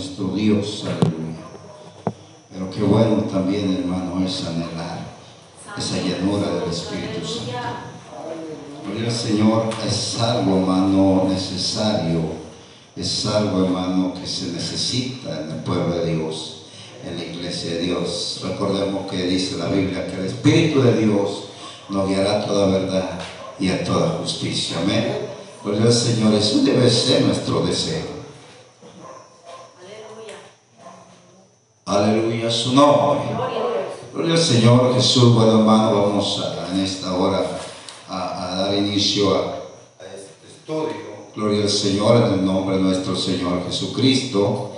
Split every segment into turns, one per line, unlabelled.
nuestro Dios, aleluya. Pero qué bueno también, hermano, es anhelar esa llanura del Espíritu Santo. Gloria al Señor, es algo, hermano, necesario, es algo, hermano, que se necesita en el pueblo de Dios, en la iglesia de Dios. Recordemos que dice la Biblia que el Espíritu de Dios nos guiará a toda verdad y a toda justicia. Amén. Gloria al Señor, eso debe ser nuestro deseo. Aleluya, su nombre. Gloria al Señor Jesús, bueno hermano, vamos a, en esta hora a, dar inicio a, a este estudio. Gloria al Señor en el nombre de nuestro Señor Jesucristo.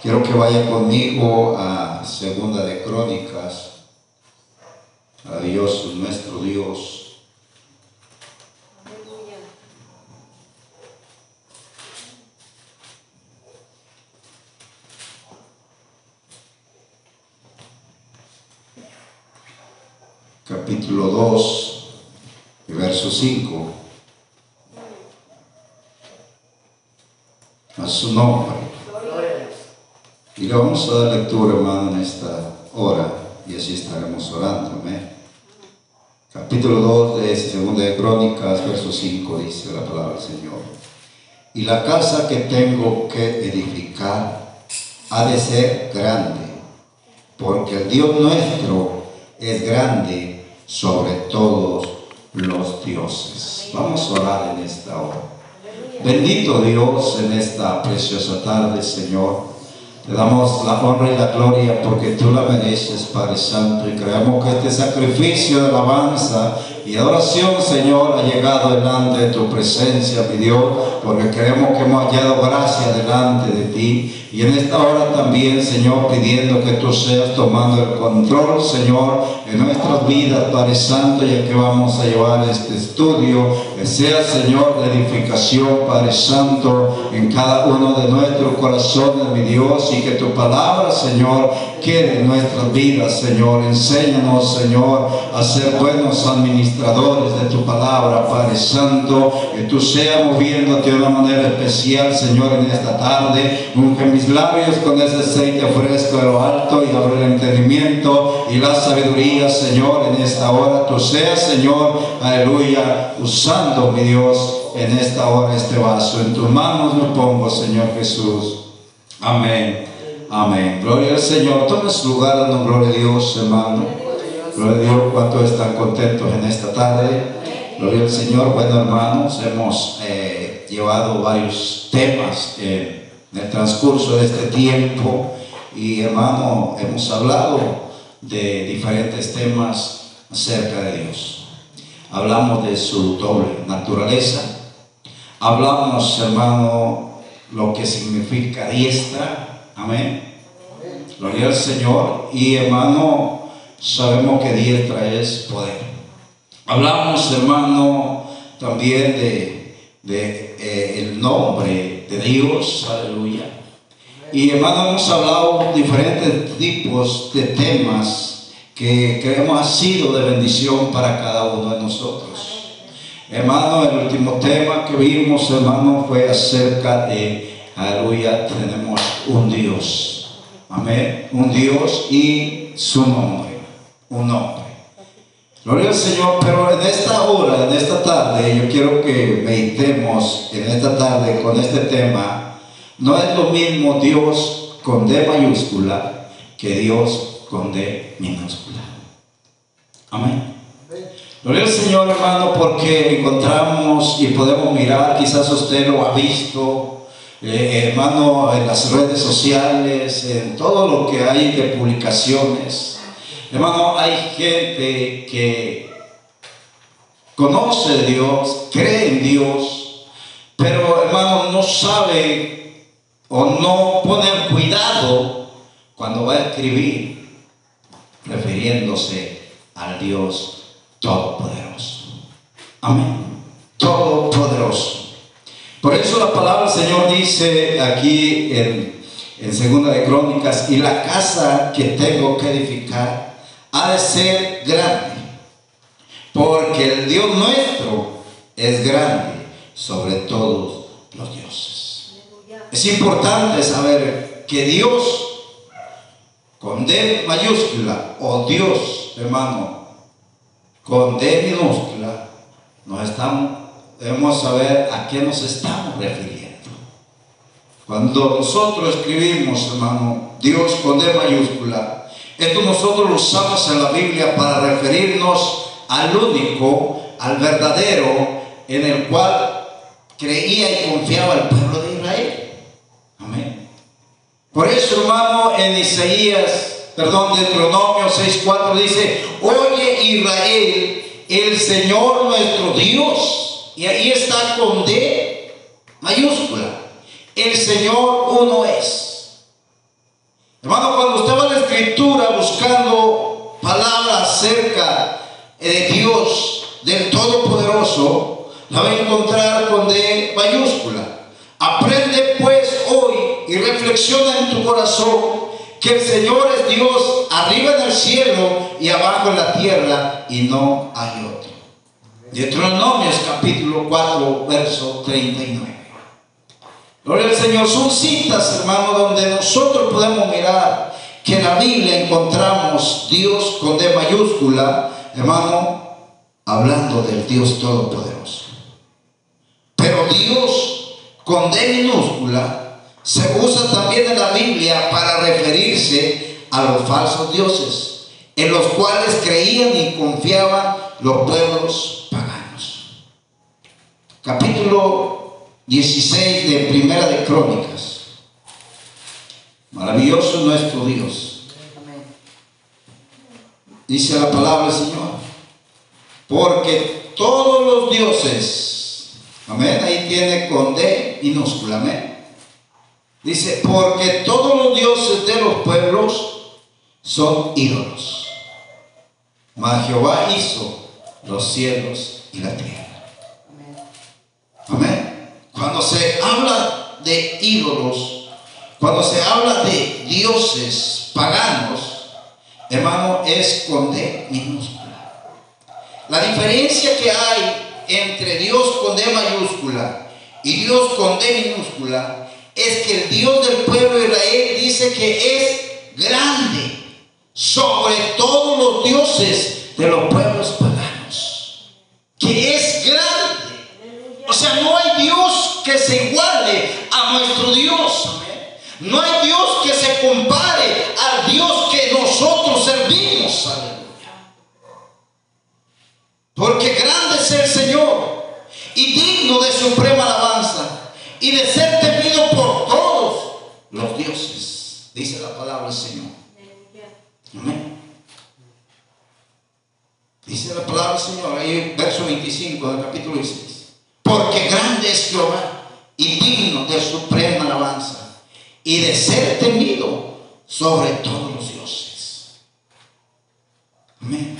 Quiero que vaya conmigo a Segunda de Crónicas. A Dios, nuestro Dios. Capítulo 2, verso 5. A su nombre. Y le vamos a dar lectura, hermano, en esta hora, y así estaremos orando. Amén. Capítulo 2 de 2 de Crónicas, verso 5, dice la palabra del Señor. Y la casa que tengo que edificar ha de ser grande, porque el Dios nuestro es grande sobre todos los dioses. Vamos a orar en esta hora. Bendito Dios en esta preciosa tarde, Señor. Te damos la honra y la gloria porque tú la mereces, Padre Santo, y creemos que este sacrificio de alabanza y adoración, Señor, ha llegado delante de tu presencia, mi Dios, porque creemos que hemos hallado gracia delante de ti. Y en esta hora también, Señor, pidiendo que tú seas tomando el control, Señor, en nuestras vidas, Padre Santo, ya que vamos a llevar este estudio, que sea, Señor, de edificación, Padre Santo, en cada uno de nuestros corazones, mi Dios, y que tu palabra, Señor, en nuestras vidas, Señor. Enséñanos, Señor, a ser buenos administradores de tu palabra, Padre Santo, que tú seas moviéndote de una manera especial, Señor, en esta tarde. Unge mis labios con ese aceite fresco de lo alto y abre el entendimiento y la sabiduría, Señor, en esta hora. Tú seas, Señor, aleluya, usando, mi Dios, en esta hora este vaso. En tus manos me pongo, Señor Jesús. Amén. Amén. Gloria al Señor. Toma su lugar dando gloria a Dios, hermano. Gloria a Dios. ¿Cuántos están contentos en esta tarde? Gloria al Señor. Bueno, hermanos, hemos eh, llevado varios temas en el transcurso de este tiempo. Y, hermano, hemos hablado de diferentes temas acerca de Dios. Hablamos de su doble naturaleza. Hablamos, hermano, lo que significa diestra Amén. Gloria al Señor. Y hermano, sabemos que diestra es poder. Hablamos, hermano, también de, de eh, el nombre de Dios. Aleluya. Y hermano, hemos hablado diferentes tipos de temas que creemos ha sido de bendición para cada uno de nosotros. Hermano, el último tema que vimos, hermano, fue acerca de Aleluya, tenemos un Dios. Amén. Un Dios y su nombre. Un nombre. Gloria al Señor, pero en esta hora, en esta tarde, yo quiero que meditemos en esta tarde con este tema. No es lo mismo Dios con D mayúscula que Dios con D minúscula. Amén. Gloria al Señor, hermano, porque encontramos y podemos mirar, quizás usted lo ha visto, eh, hermano, en las redes sociales, en todo lo que hay de publicaciones. Hermano, hay gente que conoce Dios, cree en Dios, pero hermano, no sabe o no pone cuidado cuando va a escribir refiriéndose al Dios Todopoderoso. Amén. Todopoderoso. Por eso la palabra del Señor dice aquí en, en Segunda de Crónicas, y la casa que tengo que edificar ha de ser grande, porque el Dios nuestro es grande sobre todos los dioses. Es importante saber que Dios con D mayúscula o Dios, hermano, con D minúscula, nos estamos, debemos saber a qué nos estamos refiriendo. Cuando nosotros escribimos, hermano, Dios con D mayúscula, esto nosotros lo usamos en la Biblia para referirnos al único, al verdadero, en el cual creía y confiaba el pueblo de Israel. Amén. Por eso, hermano, en Isaías, perdón, Deuteronomio 6.4 dice, oye Israel, el Señor nuestro Dios. Y ahí está con D mayúscula. El Señor uno es. Hermano, cuando usted va a la escritura buscando palabras acerca de Dios, del Todopoderoso, la va a encontrar con D mayúscula. Aprende pues hoy y reflexiona en tu corazón que el Señor es Dios arriba en el cielo y abajo en la tierra y no hay otro. Deuteronomios capítulo 4, verso 39. Gloria al Señor. Son citas, hermano, donde nosotros podemos mirar que en la Biblia encontramos Dios con D mayúscula, hermano, hablando del Dios Todopoderoso. Pero Dios con D minúscula se usa también en la Biblia para referirse a los falsos dioses, en los cuales creían y confiaban los pueblos. Capítulo 16 de Primera de Crónicas. Maravilloso nuestro Dios. Dice la palabra del Señor. Porque todos los dioses Amén. Ahí tiene con D minúscula. Amén. Dice, porque todos los dioses de los pueblos son ídolos. Mas Jehová hizo los cielos y la tierra. Amén. Cuando se habla de ídolos, cuando se habla de dioses paganos, hermano, es con D minúscula. La diferencia que hay entre Dios con D mayúscula y Dios con D minúscula es que el Dios del pueblo de Israel dice que es grande sobre todos los dioses de los pueblos paganos. Que es grande. No hay Dios que se iguale a nuestro Dios. No hay Dios que se compare al Dios que nosotros servimos. Porque grande es el Señor y digno de suprema alabanza y de ser temido por todos los dioses, dice la palabra del Señor. Amén. Dice la palabra del Señor, ahí verso 25 del capítulo 16. Porque grande es Jehová y digno de suprema alabanza y de ser temido sobre todos los dioses. Amén.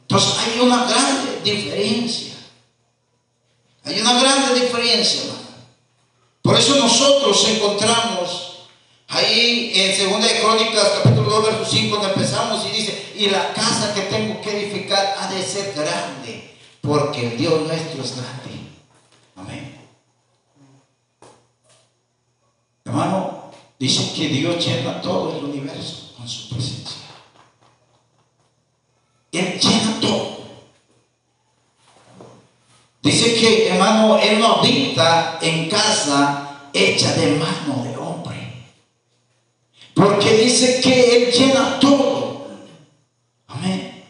Entonces hay una grande diferencia. Hay una grande diferencia. Por eso nosotros encontramos ahí en 2 de Crónicas, capítulo 2, verso 5, donde empezamos y dice, y la casa que tengo que edificar ha de ser grande, porque el Dios nuestro es grande. Amén. Hermano, dice que Dios llena todo el universo con su presencia. Él llena todo. Dice que, hermano, Él no habita en casa hecha de mano de hombre. Porque dice que Él llena todo. Amén.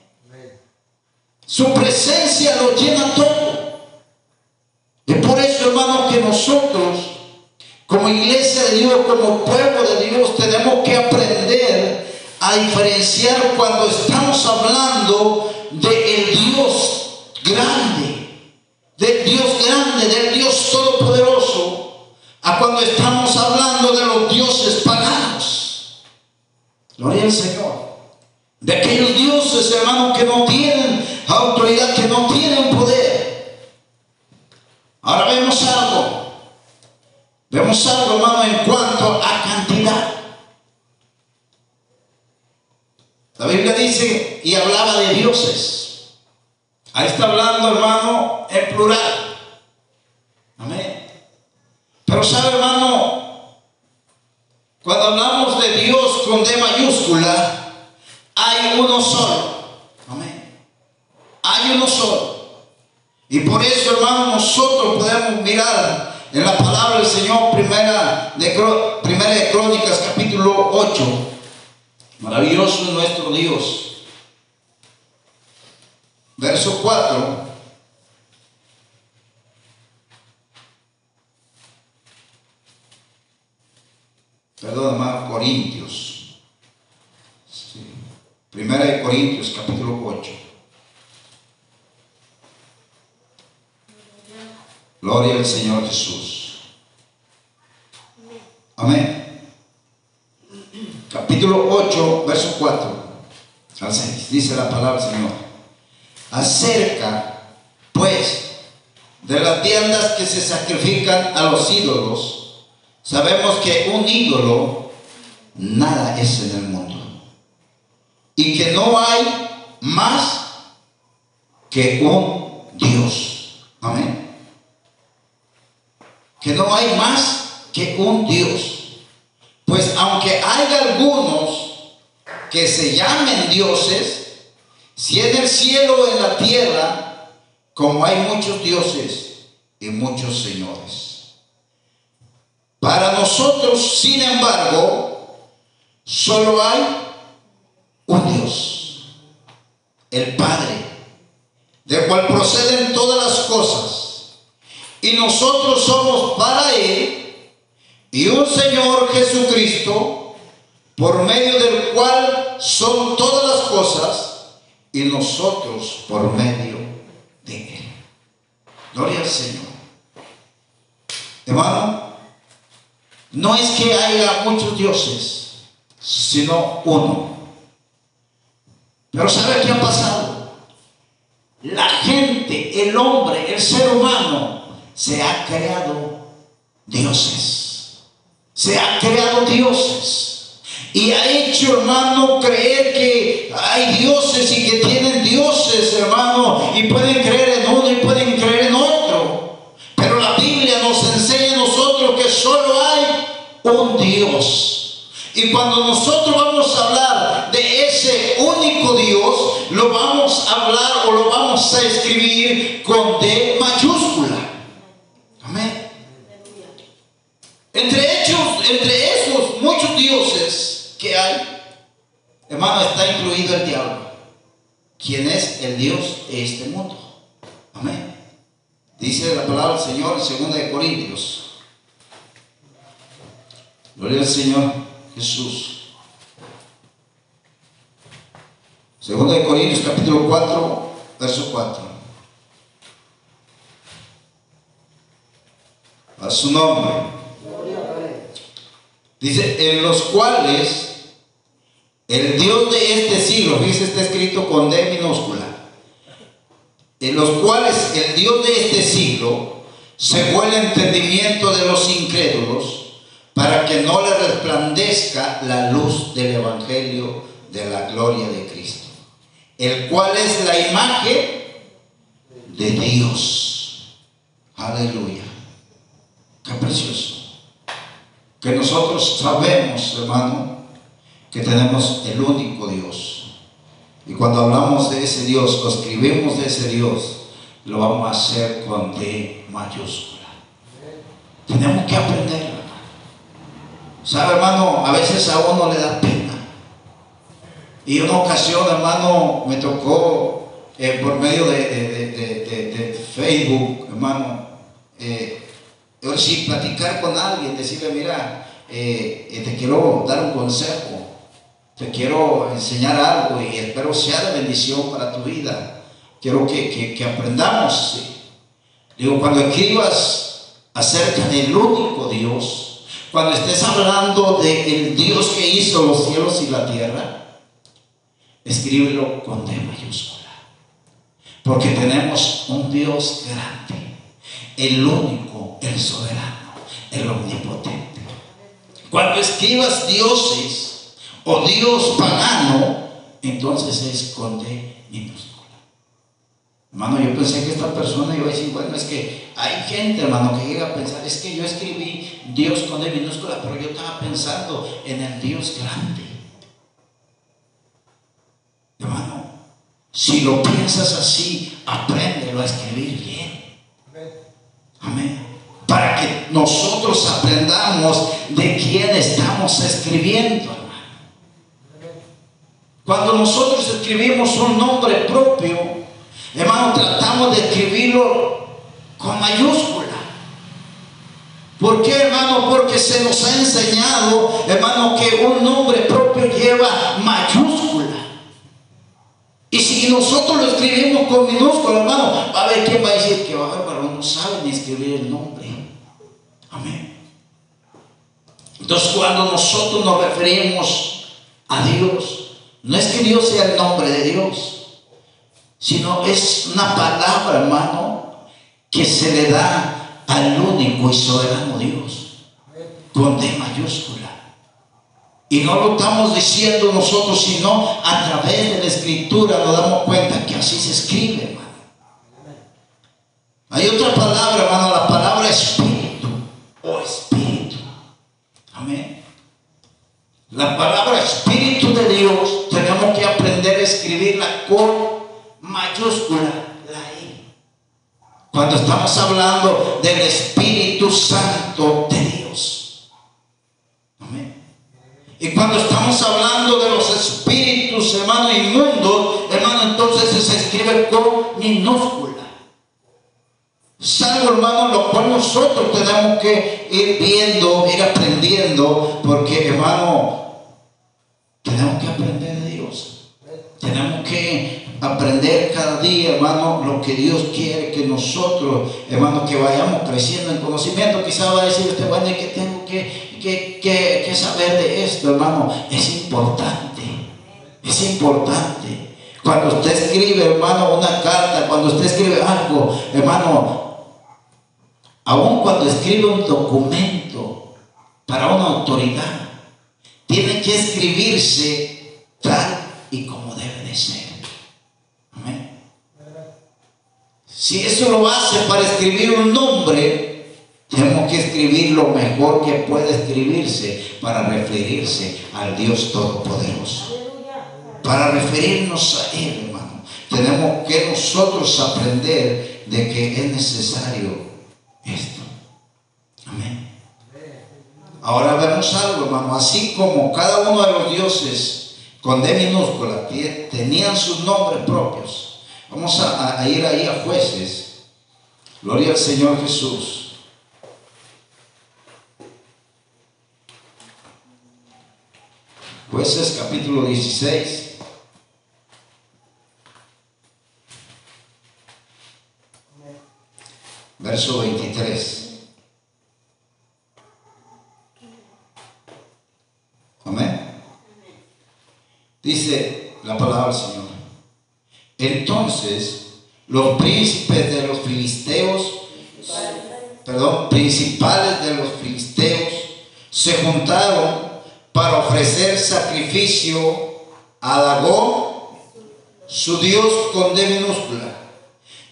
Su presencia lo llena todo. Nosotros, como iglesia de Dios, como pueblo de Dios, tenemos que aprender a diferenciar cuando estamos hablando del Dios grande, del Dios grande, del Dios todopoderoso, a cuando estamos hablando de los dioses paganos. Gloria al Señor. De aquellos dioses, hermanos, que no tienen autoridad, que no tienen poder. Ahora vemos algo. Vemos algo, hermano, en cuanto a cantidad. La Biblia dice y hablaba de dioses. Ahí está hablando, hermano, en plural. Amén. Pero sabe, hermano, Cuando hablamos de Dios con D mayúscula, hay uno solo. Amén. Hay uno solo. Y por eso, hermano, nosotros podemos mirar en la palabra del Señor, primera de, primera de Crónicas, capítulo 8. Maravilloso es nuestro Dios. Verso 4. perdón, hermano, Corintios. Primera de Corintios, capítulo 8. Gloria al Señor Jesús. Amén. Capítulo 8, verso 4 al 6. Dice la palabra del Señor. Acerca, pues, de las tiendas que se sacrifican a los ídolos, Sabemos que un ídolo nada es en el mundo. Y que no hay más que un Dios. Amén. Que no hay más que un Dios. Pues aunque hay algunos que se llamen dioses, si en el cielo o en la tierra, como hay muchos dioses y muchos señores. Para nosotros, sin embargo, solo hay un Dios, el Padre, del cual proceden todas las cosas. Y nosotros somos para Él y un Señor Jesucristo, por medio del cual son todas las cosas y nosotros por medio de Él. Gloria al Señor. Hermano, no es que haya muchos dioses, sino uno. Pero ¿sabe qué ha pasado? La gente, el hombre, el ser humano, se ha creado dioses. Se ha creado dioses. Y ha hecho, hermano, creer que hay dioses y que tienen dioses, hermano, y pueden creer en uno y pueden creer en otro. Pero la Biblia nos enseña a nosotros que solo hay un Dios. Y cuando nosotros vamos a hablar de ese único Dios, lo vamos a hablar o lo vamos a escribir con D hermano, está incluido el diablo, quien es el Dios de este mundo. Amén. Dice la palabra del Señor en 2 de Corintios Gloria al Señor Jesús. Segundo de Corintios capítulo 4, verso 4. A su nombre. Dice, en los cuales el Dios de este siglo, dice está escrito con D minúscula, en los cuales el Dios de este siglo se vuelve el entendimiento de los incrédulos para que no le resplandezca la luz del Evangelio de la gloria de Cristo, el cual es la imagen de Dios. Aleluya. Qué precioso. Que nosotros sabemos, hermano, que tenemos el único Dios. Y cuando hablamos de ese Dios, o escribimos de ese Dios, lo vamos a hacer con D mayúscula. Tenemos que aprender ¿Sabe, hermano? A veces a uno le da pena. Y una ocasión, hermano, me tocó eh, por medio de, Facebook, hermano, eh, platicar con alguien, decirle, mira, eh, te quiero dar un consejo, te quiero enseñar algo y espero sea de bendición para tu vida. Quiero que, que aprendamos. Digo, cuando escribas acerca del único Dios, cuando estés hablando del Dios que hizo los cielos y la tierra, escríbelo con D mayúscula. Porque tenemos un Dios grande, el único, el soberano, el omnipotente. Cuando escribas dioses o Dios pagano, entonces es con D minúscula. Hermano, yo pensé que esta persona iba a decir, bueno, es que hay gente, hermano, que llega a pensar, es que yo escribí Dios con D minúscula, pero yo estaba pensando en el Dios grande. Hermano, si lo piensas así, apréndelo a escribir bien. Amén. Para que nosotros aprendamos de quién estamos escribiendo. Cuando nosotros escribimos un nombre propio, Hermano, tratamos de escribirlo con mayúscula. ¿Por qué, hermano? Porque se nos ha enseñado, hermano, que un nombre propio lleva mayúscula. Y si nosotros lo escribimos con minúscula, hermano, va a haber quien va a decir que bárbaro no sabe ni escribir el nombre. Amén. Entonces, cuando nosotros nos referimos a Dios, no es que Dios sea el nombre de Dios sino es una palabra, hermano, que se le da al único y soberano Dios, con D mayúscula. Y no lo estamos diciendo nosotros, sino a través de la escritura nos damos cuenta que así se escribe, hermano. Hay otra palabra, hermano, la palabra espíritu o espíritu. Amén. La palabra espíritu de Dios mayúscula la I. Cuando estamos hablando del Espíritu Santo de Dios. Amén. Y cuando estamos hablando de los espíritus, hermano, inmundos, hermano, entonces se escribe con minúscula. Salvo, hermano, lo cual nosotros tenemos que ir viendo, ir aprendiendo, porque, hermano, tenemos que aprender de Dios. Tenemos que aprender cada día, hermano, lo que Dios quiere que nosotros, hermano, que vayamos creciendo en conocimiento. Quizá va a decir usted, bueno, ¿y qué tengo que, que, que, saber de esto, hermano? Es importante, es importante. Cuando usted escribe, hermano, una carta, cuando usted escribe algo, hermano, aun cuando escribe un documento para una autoridad, tiene que escribirse tal y como debe de ser. Si eso lo hace para escribir un nombre, tenemos que escribir lo mejor que puede escribirse para referirse al Dios Todopoderoso. Para referirnos a Él, hermano. Tenemos que nosotros aprender de que es necesario esto. Amén. Ahora vemos algo, hermano. Así como cada uno de los dioses con D minúscula tenían sus nombres propios Vamos a, ir ahí a jueces. Gloria al Señor Jesús. Jueces capítulo 16. Verso 23. Amén. Dice la palabra del Señor. Entonces, los príncipes de los filisteos, perdón, principales de los filisteos, se juntaron para ofrecer sacrificio a Dagón, su Dios con D minúscula,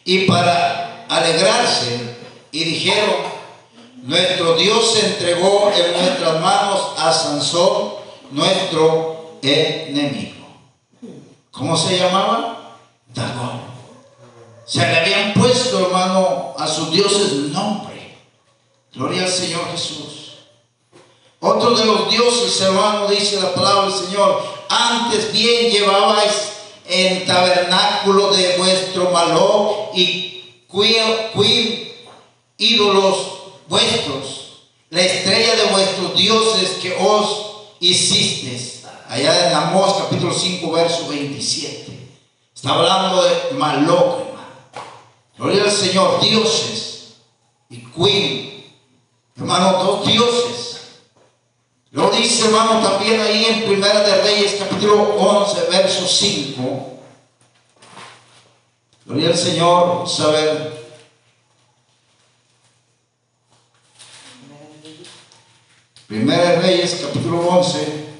y para alegrarse, y dijeron, nuestro Dios se entregó en nuestras manos a Sansón, nuestro enemigo. ¿Cómo se llamaba? Dagón. Se le habían puesto, hermano, a sus dioses nombre. Gloria al Señor Jesús. Otro de los dioses, hermano, dice la palabra del Señor, antes bien llevabais en tabernáculo de vuestro malo y cuil ídolos vuestros, la estrella de vuestros dioses que os hicisteis. Allá en Amós capítulo 5, verso 27. Está hablando de Maloc, hermano. Gloria al Señor, dioses y Queen. Hermano, dos dioses. Lo dice, hermano, también ahí en Primera de Reyes, capítulo 11, verso 5. Gloria al Señor, saber. Primera de Reyes, capítulo 11.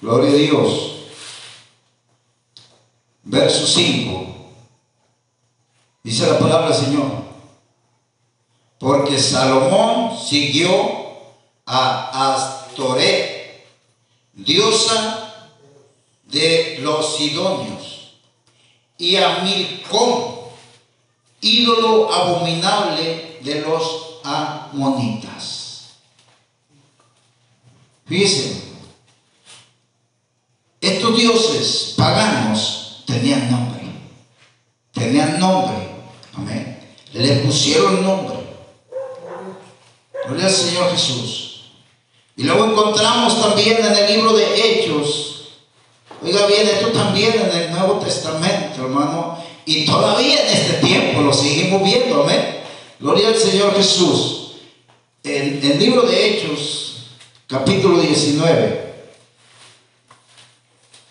Gloria a Dios. Verso 5. Dice la palabra del Señor. Porque Salomón siguió a Astoret, diosa de los sidonios, y a Milcón, ídolo abominable de los amonitas. Fíjense, dioses paganos tenían nombre, tenían nombre, amén. Le pusieron nombre. Gloria al Señor Jesús. Y luego encontramos también en el libro de Hechos, oiga bien, esto también en el Nuevo Testamento, hermano, y todavía en este tiempo lo seguimos viendo, amén. Gloria al Señor Jesús. En el libro de Hechos, capítulo 19.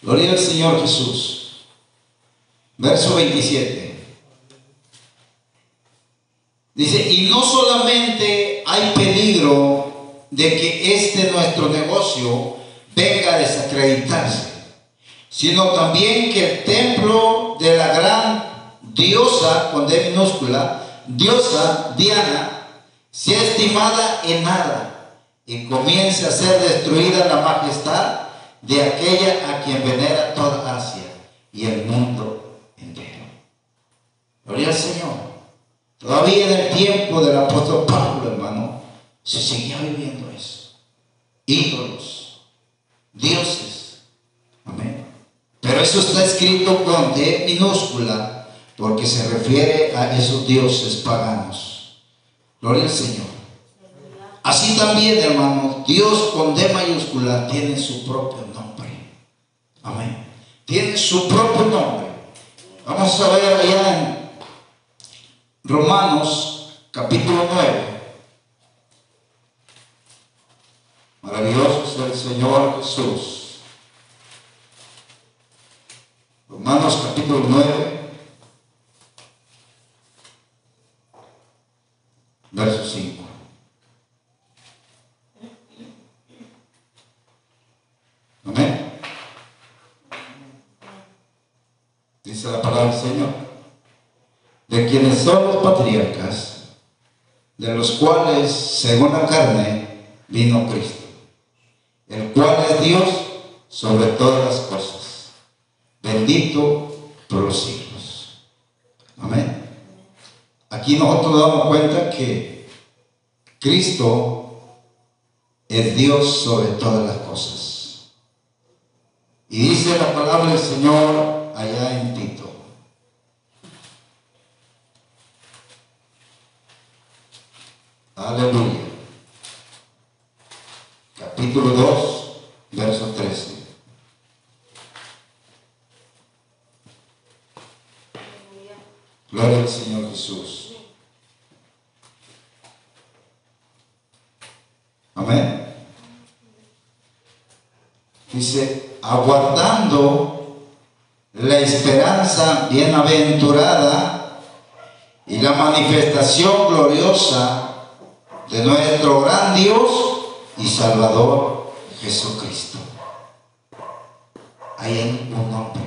Gloria al Señor Jesús. Verso 27. Dice, y no solamente hay peligro de que este nuestro negocio venga a desacreditarse, sino también que el templo de la gran diosa, con D minúscula, diosa Diana, sea estimada en nada y comience a ser destruida la majestad de aquella a quien venera toda Asia y el mundo entero. Gloria al Señor. Todavía en el tiempo del apóstol Pablo, hermano, se seguía viviendo eso. Ídolos, dioses. Amén. Pero eso está escrito con D minúscula porque se refiere a esos dioses paganos. Gloria al Señor. Así también, hermano, Dios con D mayúscula tiene su propio nombre. Amén. Tiene su propio nombre. Vamos a ver allá en Romanos capítulo 9. Maravilloso es el Señor Jesús. Romanos capítulo 9, verso 5. Amén. Dice la palabra del Señor. De quienes son los patriarcas, de los cuales, según la carne, vino Cristo el cual es Dios sobre todas las cosas, bendito por los siglos. Amén. Aquí nosotros nos damos cuenta que Cristo es Dios sobre todas las cosas. Y dice la palabra del Señor allá en Tito. Aleluya capítulo 2, verso 13. Gloria al Señor Jesús. Amén. Dice, aguardando la esperanza bienaventurada y la manifestación gloriosa de nuestro gran Dios y Salvador Jesucristo. Hay un nombre.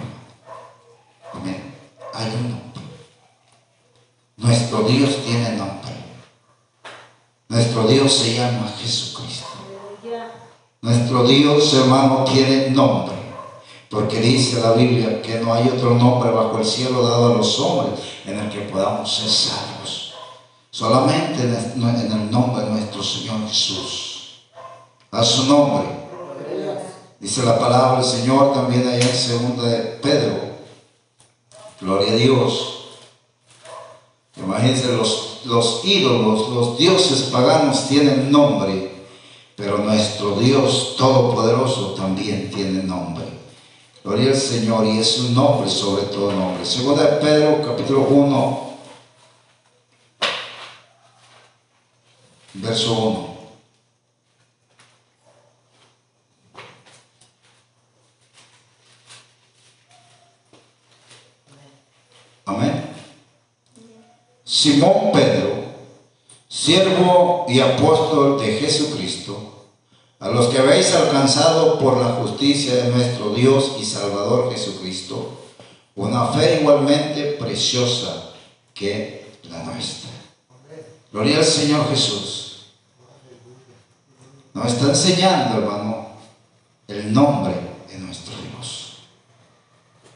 Amén. Hay un nombre. Nuestro Dios tiene nombre. Nuestro Dios se llama Jesucristo. Nuestro Dios, hermano, tiene nombre. Porque dice la Biblia que no hay otro nombre bajo el cielo dado a los hombres en el que podamos ser salvos. Solamente en el nombre de nuestro Señor Jesús a su nombre. Dice la palabra del Señor también allá en segunda de Pedro. Gloria a Dios. Imagínense, los, los ídolos, los dioses paganos tienen nombre, pero nuestro Dios Todopoderoso también tiene nombre. Gloria al Señor y es un nombre sobre todo nombre. Segunda de Pedro, capítulo 1, verso 1. Simón Pedro, siervo y apóstol de Jesucristo, a los que habéis alcanzado por la justicia de nuestro Dios y Salvador Jesucristo, una fe igualmente preciosa que la nuestra. Gloria al Señor Jesús. Nos está enseñando, hermano, el nombre de nuestro Dios.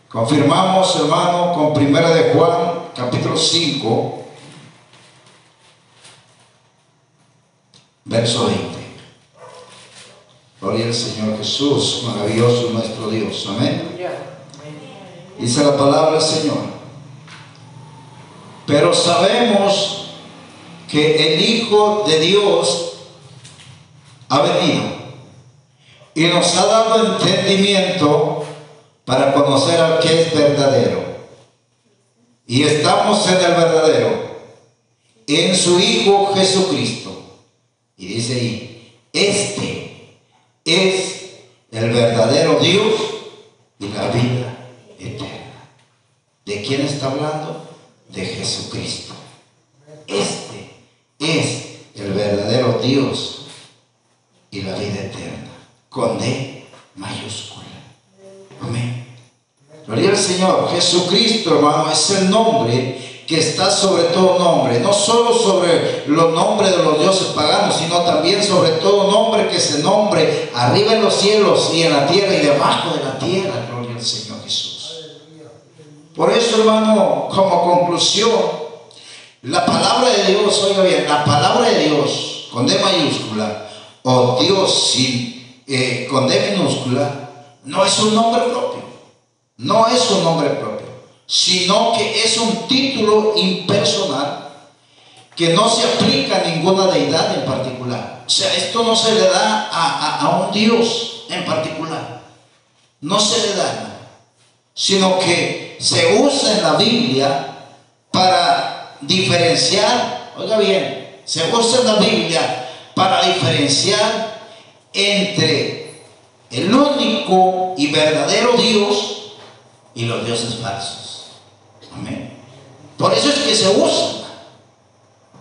Confirmamos, hermano, con Primera de Juan, capítulo 5, verso 20. Gloria al Señor Jesús, maravilloso nuestro Dios. Amén. Dice la palabra Señor. Pero sabemos que el Hijo de Dios ha venido y nos ha dado entendimiento para conocer al que es verdadero. Y estamos en el verdadero, en su Hijo Jesucristo. Y dice ahí, este es el verdadero Dios y la vida eterna. ¿De quién está hablando? De Jesucristo. Este es el verdadero Dios y la vida eterna. Con D mayúscula. Amén. Gloria al Señor. Jesucristo, hermano, es el que está sobre todo nombre, no solo sobre los nombres de los dioses paganos, sino también sobre todo nombre que se nombre arriba en los cielos y en la tierra y debajo de la tierra, gloria al Señor Jesús. Por eso, hermano, como conclusión, la palabra de Dios, oiga bien, la palabra de Dios con D mayúscula o Dios sin, eh, con D minúscula, no es un nombre propio, no es un nombre propio sino que es un título impersonal que no se aplica a ninguna deidad en particular. O sea, esto no se le da a, un Dios en particular. No se le da, sino que se usa en la Biblia para diferenciar, oiga bien, se usa en la Biblia para diferenciar entre el único y verdadero Dios y los dioses falsos. Por eso es que se usa.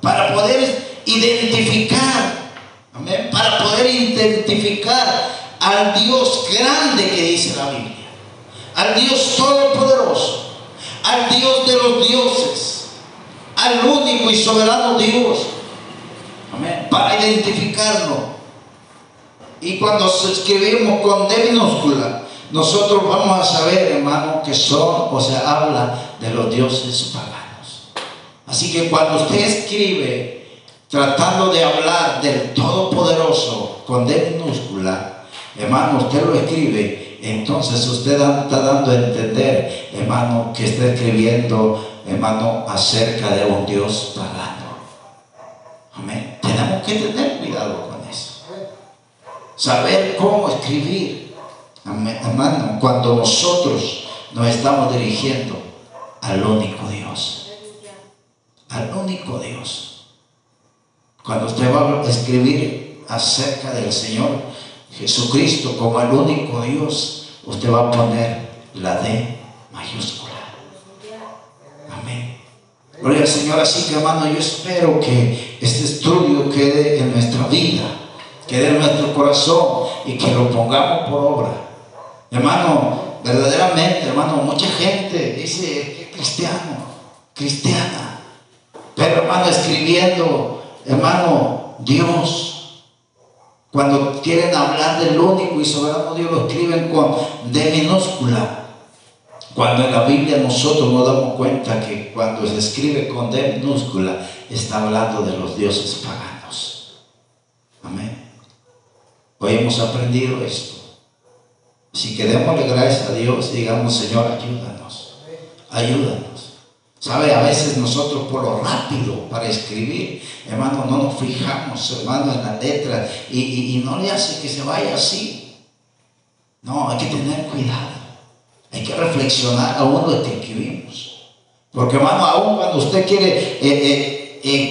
Para poder identificar. Para poder identificar al Dios grande que dice la Biblia. Al Dios todopoderoso. Al Dios de los dioses. Al único y soberano Dios. Amén. Para identificarlo. Y cuando escribimos con D nosotros vamos a saber, hermano, que son, o sea, habla de los dioses paganos. Así que cuando usted escribe tratando de hablar del Todopoderoso con D minúscula, hermano, usted lo escribe, entonces usted está dando a entender, hermano, que está escribiendo, hermano, acerca de un Dios pagano. Amén. Tenemos que tener cuidado con eso. Saber cómo escribir hermano, cuando nosotros nos estamos dirigiendo al único Dios. Al único Dios. Cuando usted va a escribir acerca del Señor Jesucristo como el único Dios, usted va a poner la D mayúscula. Amén. Gloria al Señor. Así que hermano, yo espero que este estudio quede en nuestra vida, quede en nuestro corazón y que lo pongamos por obra. Hermano, verdaderamente, hermano, mucha gente dice cristiano, cristiana, pero hermano, escribiendo, hermano, Dios. Cuando quieren hablar del único y soberano Dios, lo escriben con D minúscula. Cuando en la Biblia nosotros nos damos cuenta que cuando se escribe con D minúscula, está hablando de los dioses paganos. Amén. Hoy hemos aprendido esto. Si que démosle gracias a Dios y digamos, Señor, ayúdanos, ayúdanos. ¿Sabe? A veces nosotros por lo rápido para escribir, hermano, no nos fijamos, hermano, en la letra y, no le hace que se vaya así. No, hay que tener cuidado. Hay que reflexionar aún lo que escribimos. Porque, hermano, aún cuando usted quiere eh, eh,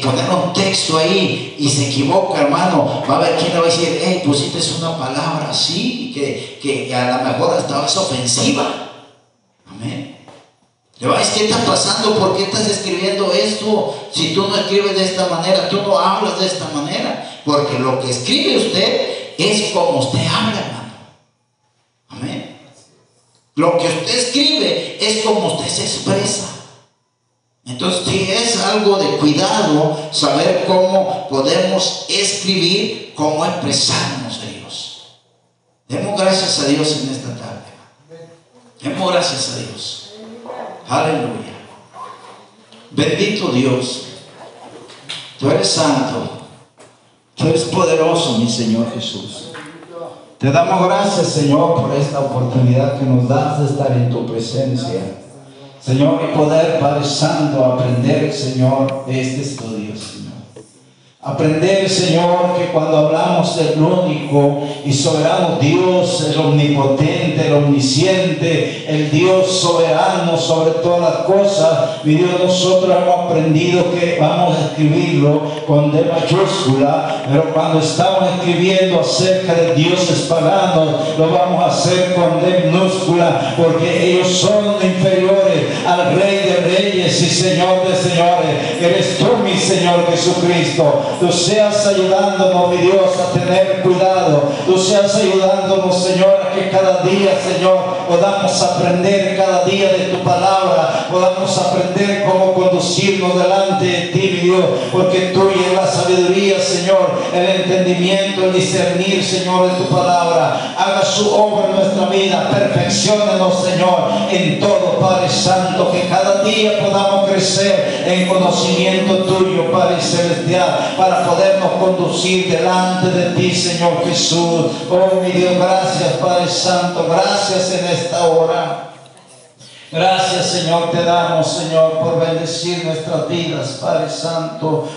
poner un texto ahí y se equivoca, hermano, va a haber quien le va a decir, hey, pusiste una palabra así, que, que a lo mejor hasta es ofensiva. Amén. Le va a decir, ¿qué está pasando? ¿Por qué estás escribiendo esto? Si tú no escribes de esta manera, tú no hablas de esta manera. Porque lo que escribe usted es como usted habla, hermano. Amén. Lo que usted escribe es como usted se expresa. Entonces, sí es algo de cuidado saber cómo podemos escribir, cómo expresarnos de Dios. Demos gracias a Dios en esta tarde. Demos gracias a Dios. Aleluya. Bendito Dios. Tú eres santo. Tú eres poderoso, mi Señor Jesús. Te damos gracias, Señor, por esta oportunidad que nos das de estar en tu presencia. Señor, y poder, Padre Santo, aprender, Señor, este estudio. Aprender, Señor, que cuando hablamos del único y soberano Dios, el omnipotente, el omnisciente, el Dios soberano sobre todas las cosas, mi Dios, nosotros hemos aprendido que vamos a escribirlo con D mayúscula, pero cuando estamos escribiendo acerca de dioses paganos, lo vamos a hacer con D minúscula, porque ellos son inferiores al Rey de Reyes y Señor de Señores. Eres tú, mi Señor Jesucristo tú seas ayudándonos, mi Dios, a tener cuidado. Tú seas ayudándonos, Señor, a que cada día, Señor, podamos aprender cada día de tu palabra, podamos aprender cómo conducirnos delante de ti, mi Dios, porque tú es la sabiduría, Señor, el entendimiento, el discernir, Señor, de tu palabra. Haga su obra en nuestra vida, perfeccionenos, Señor, en todo, Padre Santo, que cada día podamos crecer en conocimiento tuyo, Padre Celestial para podernos conducir delante de ti, Señor Jesús. Oh, mi Dios, gracias, Padre Santo, gracias en esta hora. Gracias, Señor, te damos, Señor, por bendecir nuestras vidas, Padre Santo.